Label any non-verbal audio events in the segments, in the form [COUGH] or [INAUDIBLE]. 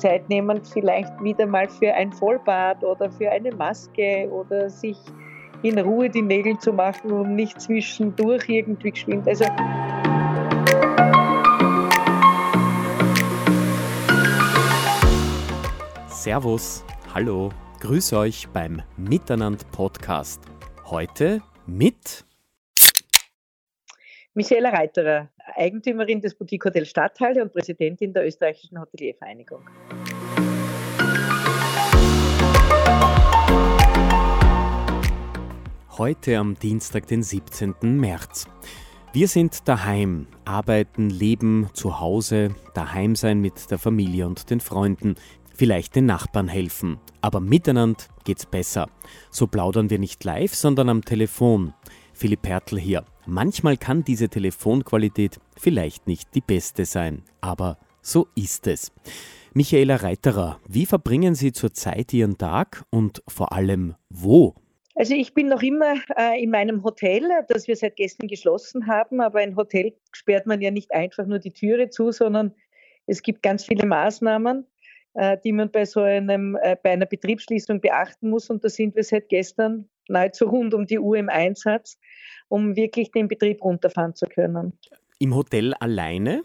Zeit nehmen, vielleicht wieder mal für ein Vollbad oder für eine Maske oder sich in Ruhe die Nägel zu machen und nicht zwischendurch irgendwie geschwind. Also Servus, hallo, grüß euch beim Miteinander Podcast. Heute mit Michaela Reiterer, Eigentümerin des Boutique Hotel Stadthalle und Präsidentin der österreichischen Hoteliervereinigung. Heute am Dienstag, den 17. März. Wir sind daheim, arbeiten, leben zu Hause, daheim sein mit der Familie und den Freunden, vielleicht den Nachbarn helfen. Aber miteinander geht's besser. So plaudern wir nicht live, sondern am Telefon. Philipp Hertel hier. Manchmal kann diese Telefonqualität vielleicht nicht die beste sein, aber so ist es. Michaela Reiterer, wie verbringen Sie zurzeit Ihren Tag und vor allem wo? Also ich bin noch immer äh, in meinem Hotel, das wir seit gestern geschlossen haben, aber ein Hotel sperrt man ja nicht einfach nur die Türe zu, sondern es gibt ganz viele Maßnahmen, äh, die man bei so einem, äh, bei einer Betriebsschließung beachten muss und da sind wir seit gestern nahezu rund um die Uhr im Einsatz um wirklich den Betrieb runterfahren zu können. Im Hotel alleine?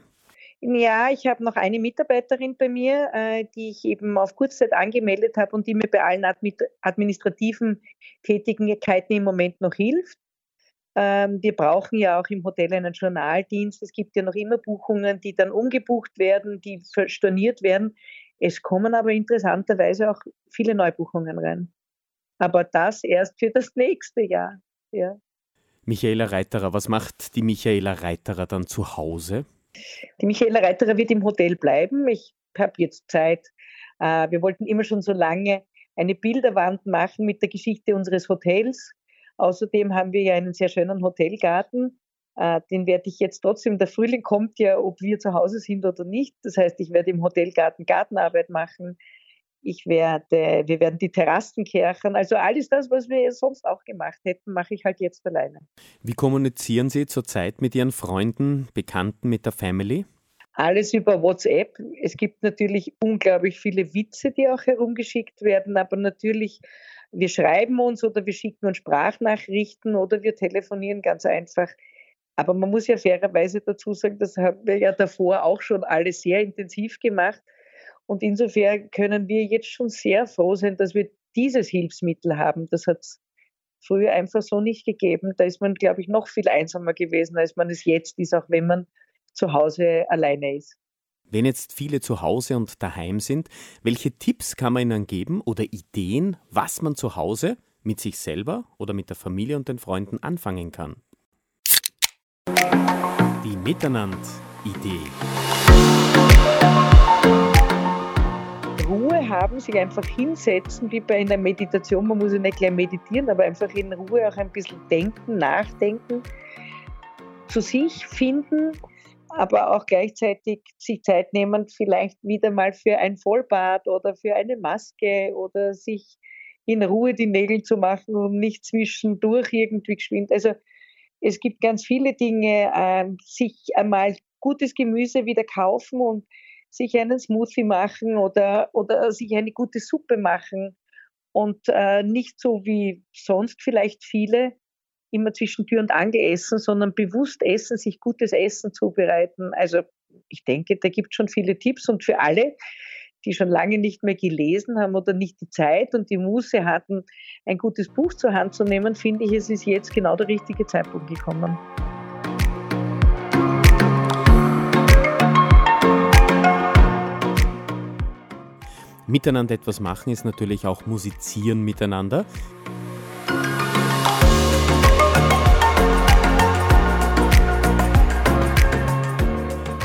Ja, ich habe noch eine Mitarbeiterin bei mir, äh, die ich eben auf Kurzzeit angemeldet habe und die mir bei allen administrativen Tätigkeiten im Moment noch hilft. Ähm, wir brauchen ja auch im Hotel einen Journaldienst. Es gibt ja noch immer Buchungen, die dann umgebucht werden, die storniert werden. Es kommen aber interessanterweise auch viele Neubuchungen rein. Aber das erst für das nächste Jahr. Ja. Michaela Reiterer, was macht die Michaela Reiterer dann zu Hause? Die Michaela Reiterer wird im Hotel bleiben. Ich habe jetzt Zeit. Äh, wir wollten immer schon so lange eine Bilderwand machen mit der Geschichte unseres Hotels. Außerdem haben wir ja einen sehr schönen Hotelgarten. Äh, den werde ich jetzt trotzdem, der Frühling kommt ja, ob wir zu Hause sind oder nicht. Das heißt, ich werde im Hotelgarten Gartenarbeit machen ich werde, wir werden die Terrassen kärchern. Also alles das, was wir sonst auch gemacht hätten, mache ich halt jetzt alleine. Wie kommunizieren Sie zurzeit mit Ihren Freunden, Bekannten, mit der Family? Alles über WhatsApp. Es gibt natürlich unglaublich viele Witze, die auch herumgeschickt werden, aber natürlich, wir schreiben uns oder wir schicken uns Sprachnachrichten oder wir telefonieren ganz einfach. Aber man muss ja fairerweise dazu sagen, das haben wir ja davor auch schon alles sehr intensiv gemacht. Und insofern können wir jetzt schon sehr froh sein, dass wir dieses Hilfsmittel haben. Das hat es früher einfach so nicht gegeben. Da ist man, glaube ich, noch viel einsamer gewesen, als man es jetzt ist, auch wenn man zu Hause alleine ist. Wenn jetzt viele zu Hause und daheim sind, welche Tipps kann man ihnen geben oder Ideen, was man zu Hause mit sich selber oder mit der Familie und den Freunden anfangen kann? Die Miteinander-Idee. Haben, sich einfach hinsetzen, wie bei einer Meditation. Man muss ja nicht gleich meditieren, aber einfach in Ruhe auch ein bisschen denken, nachdenken, zu sich finden, aber auch gleichzeitig sich Zeit nehmen, vielleicht wieder mal für ein Vollbad oder für eine Maske oder sich in Ruhe die Nägel zu machen und nicht zwischendurch irgendwie geschwind. Also es gibt ganz viele Dinge, äh, sich einmal gutes Gemüse wieder kaufen und sich einen Smoothie machen oder, oder sich eine gute Suppe machen und äh, nicht so wie sonst vielleicht viele immer zwischen Tür und Angel essen, sondern bewusst essen, sich gutes Essen zubereiten. Also ich denke, da gibt es schon viele Tipps und für alle, die schon lange nicht mehr gelesen haben oder nicht die Zeit und die Muße hatten, ein gutes Buch zur Hand zu nehmen, finde ich, es ist jetzt genau der richtige Zeitpunkt gekommen. Miteinander etwas machen ist natürlich auch musizieren miteinander.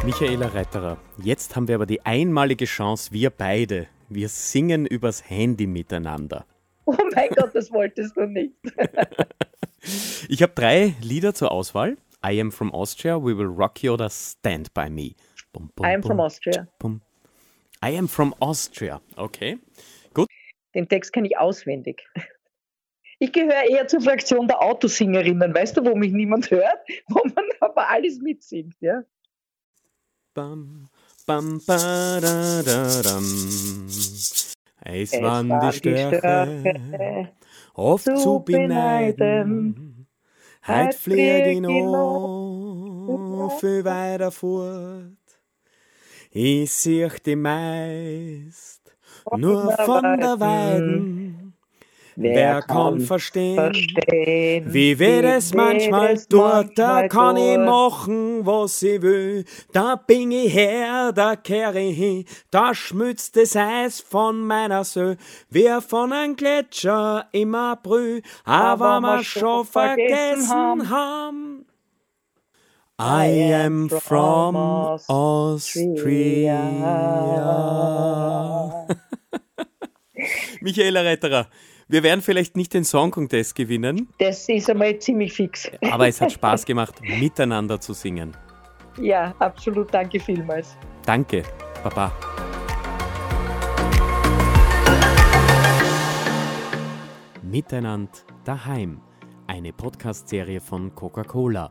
Michaela Reiterer, jetzt haben wir aber die einmalige Chance, wir beide, wir singen übers Handy miteinander. Oh mein Gott, das wolltest du nicht. [LAUGHS] ich habe drei Lieder zur Auswahl. I am from Austria, We Will Rock You oder Stand By Me. Bum, bum, I am from Austria. Bum, I am from Austria. Okay, gut. Den Text kenne ich auswendig. Ich gehöre eher zur Fraktion der Autosingerinnen, weißt du, wo mich niemand hört, [LAUGHS] wo man aber alles mitsingt, ja. Bam, bam, ba, da, da, dam. Es, es waren die Störche, oft zu, zu beneiden. Heut flieg ich noch viel weiter fort. Ich sieh die meist nur von der Weiden. Wer kann verstehen, verstehen? Wie weh es manchmal tut, da kann ich machen, was ich will. Da bin ich her, da kehre ich hin, da schmützt das Eis von meiner Söh, wie von einem Gletscher immer brüh, aber wir schon vergessen haben. I am from Austria. [LAUGHS] Michaela Retterer, wir werden vielleicht nicht den Song Contest gewinnen. Das ist einmal ziemlich fix. Aber es hat Spaß [LAUGHS] gemacht, miteinander zu singen. Ja, absolut. Danke vielmals. Danke. Baba. Miteinander daheim. Eine Podcast-Serie von Coca-Cola.